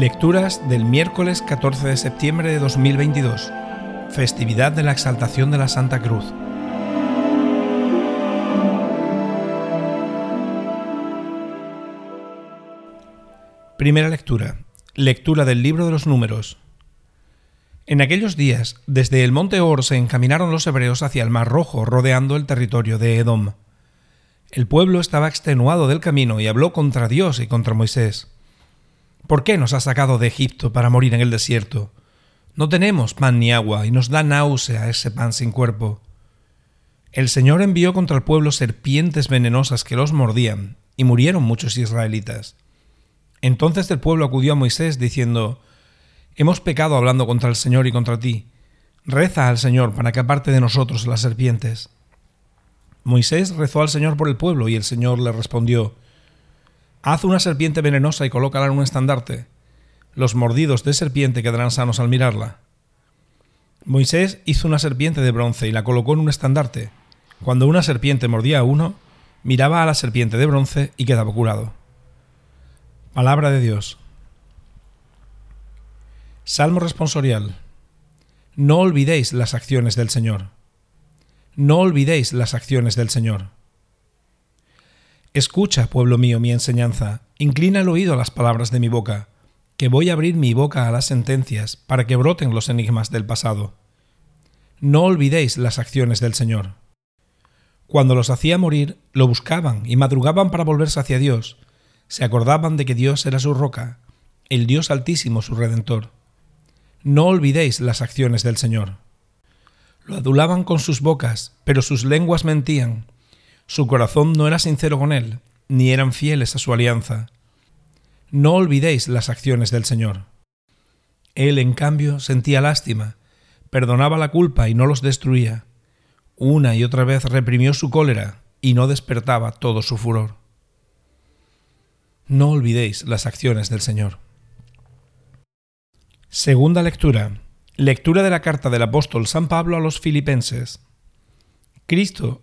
Lecturas del miércoles 14 de septiembre de 2022, festividad de la exaltación de la Santa Cruz. Primera lectura. Lectura del libro de los números. En aquellos días, desde el monte Or se encaminaron los hebreos hacia el Mar Rojo, rodeando el territorio de Edom. El pueblo estaba extenuado del camino y habló contra Dios y contra Moisés. ¿Por qué nos ha sacado de Egipto para morir en el desierto? No tenemos pan ni agua y nos da náusea ese pan sin cuerpo. El Señor envió contra el pueblo serpientes venenosas que los mordían, y murieron muchos israelitas. Entonces el pueblo acudió a Moisés diciendo, Hemos pecado hablando contra el Señor y contra ti. Reza al Señor para que aparte de nosotros las serpientes. Moisés rezó al Señor por el pueblo y el Señor le respondió, Haz una serpiente venenosa y colócala en un estandarte. Los mordidos de serpiente quedarán sanos al mirarla. Moisés hizo una serpiente de bronce y la colocó en un estandarte. Cuando una serpiente mordía a uno, miraba a la serpiente de bronce y quedaba curado. Palabra de Dios. Salmo responsorial. No olvidéis las acciones del Señor. No olvidéis las acciones del Señor. Escucha, pueblo mío, mi enseñanza, inclina el oído a las palabras de mi boca, que voy a abrir mi boca a las sentencias para que broten los enigmas del pasado. No olvidéis las acciones del Señor. Cuando los hacía morir, lo buscaban y madrugaban para volverse hacia Dios. Se acordaban de que Dios era su roca, el Dios altísimo su redentor. No olvidéis las acciones del Señor. Lo adulaban con sus bocas, pero sus lenguas mentían su corazón no era sincero con él, ni eran fieles a su alianza. No olvidéis las acciones del Señor. Él, en cambio, sentía lástima, perdonaba la culpa y no los destruía. Una y otra vez reprimió su cólera y no despertaba todo su furor. No olvidéis las acciones del Señor. Segunda lectura. Lectura de la carta del apóstol San Pablo a los filipenses. Cristo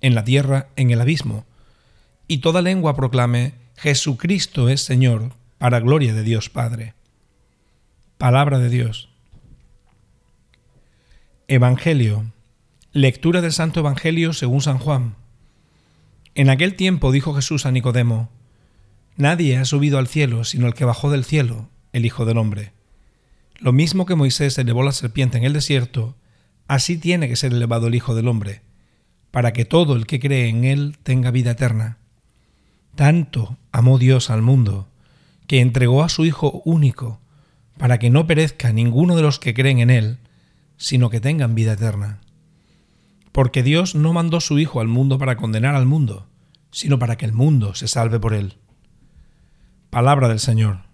en la tierra, en el abismo, y toda lengua proclame, Jesucristo es Señor, para gloria de Dios Padre. Palabra de Dios. Evangelio. Lectura del Santo Evangelio según San Juan. En aquel tiempo dijo Jesús a Nicodemo, Nadie ha subido al cielo sino el que bajó del cielo, el Hijo del Hombre. Lo mismo que Moisés elevó la serpiente en el desierto, así tiene que ser elevado el Hijo del Hombre para que todo el que cree en Él tenga vida eterna. Tanto amó Dios al mundo, que entregó a su Hijo único, para que no perezca ninguno de los que creen en Él, sino que tengan vida eterna. Porque Dios no mandó su Hijo al mundo para condenar al mundo, sino para que el mundo se salve por Él. Palabra del Señor.